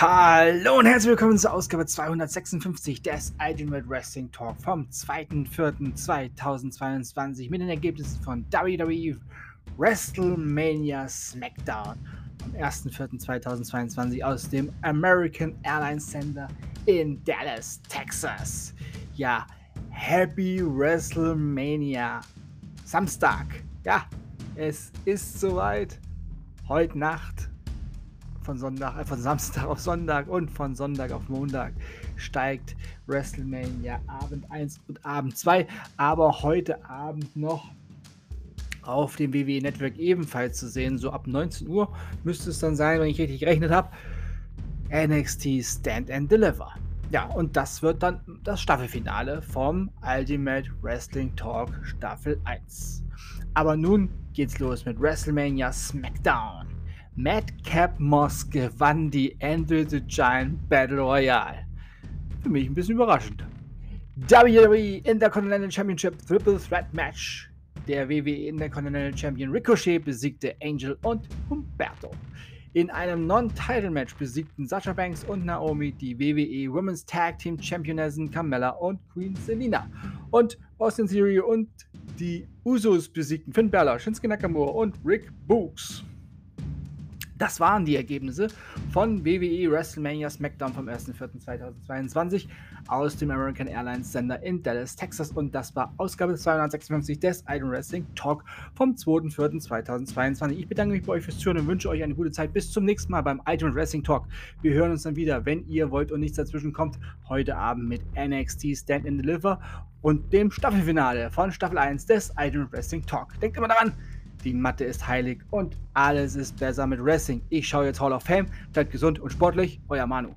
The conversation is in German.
Hallo und herzlich willkommen zur Ausgabe 256 des Ultimate Wrestling Talk vom 2.4.2022 mit den Ergebnissen von WWE WrestleMania SmackDown am 1.4.2022 aus dem American Airlines Center in Dallas, Texas. Ja, Happy WrestleMania Samstag. Ja, es ist soweit. Heute Nacht von Sonntag, äh, von Samstag auf Sonntag und von Sonntag auf Montag steigt WrestleMania Abend 1 und Abend 2, aber heute Abend noch auf dem WWE Network ebenfalls zu sehen. So ab 19 Uhr müsste es dann sein, wenn ich richtig gerechnet habe. NXT Stand and Deliver. Ja, und das wird dann das Staffelfinale vom Ultimate Wrestling Talk Staffel 1. Aber nun geht's los mit WrestleMania SmackDown. Madcap Moss gewann die Andrew the Giant Battle Royale. Für mich ein bisschen überraschend. WWE Intercontinental Championship Triple Threat Match. Der WWE Intercontinental Champion Ricochet besiegte Angel und Humberto. In einem Non-Title-Match besiegten Sasha Banks und Naomi die WWE Women's Tag Team Championessen Carmella und Queen Selina. Und Austin Theory und die Usos besiegten Finn Balor, Shinsuke Nakamura und Rick Books. Das waren die Ergebnisse von WWE WrestleMania SmackDown vom 1.4.2022 aus dem American Airlines Sender in Dallas, Texas. Und das war Ausgabe 256 des Iron Wrestling Talk vom 2.4.2022. Ich bedanke mich bei euch fürs Zuhören und wünsche euch eine gute Zeit. Bis zum nächsten Mal beim Iron Wrestling Talk. Wir hören uns dann wieder, wenn ihr wollt und nichts dazwischen kommt, heute Abend mit NXT Stand and Deliver und dem Staffelfinale von Staffel 1 des Iron Wrestling Talk. Denkt immer daran, die Matte ist heilig und alles ist besser mit Wrestling. Ich schaue jetzt Hall of Fame. Bleibt gesund und sportlich. Euer Manu.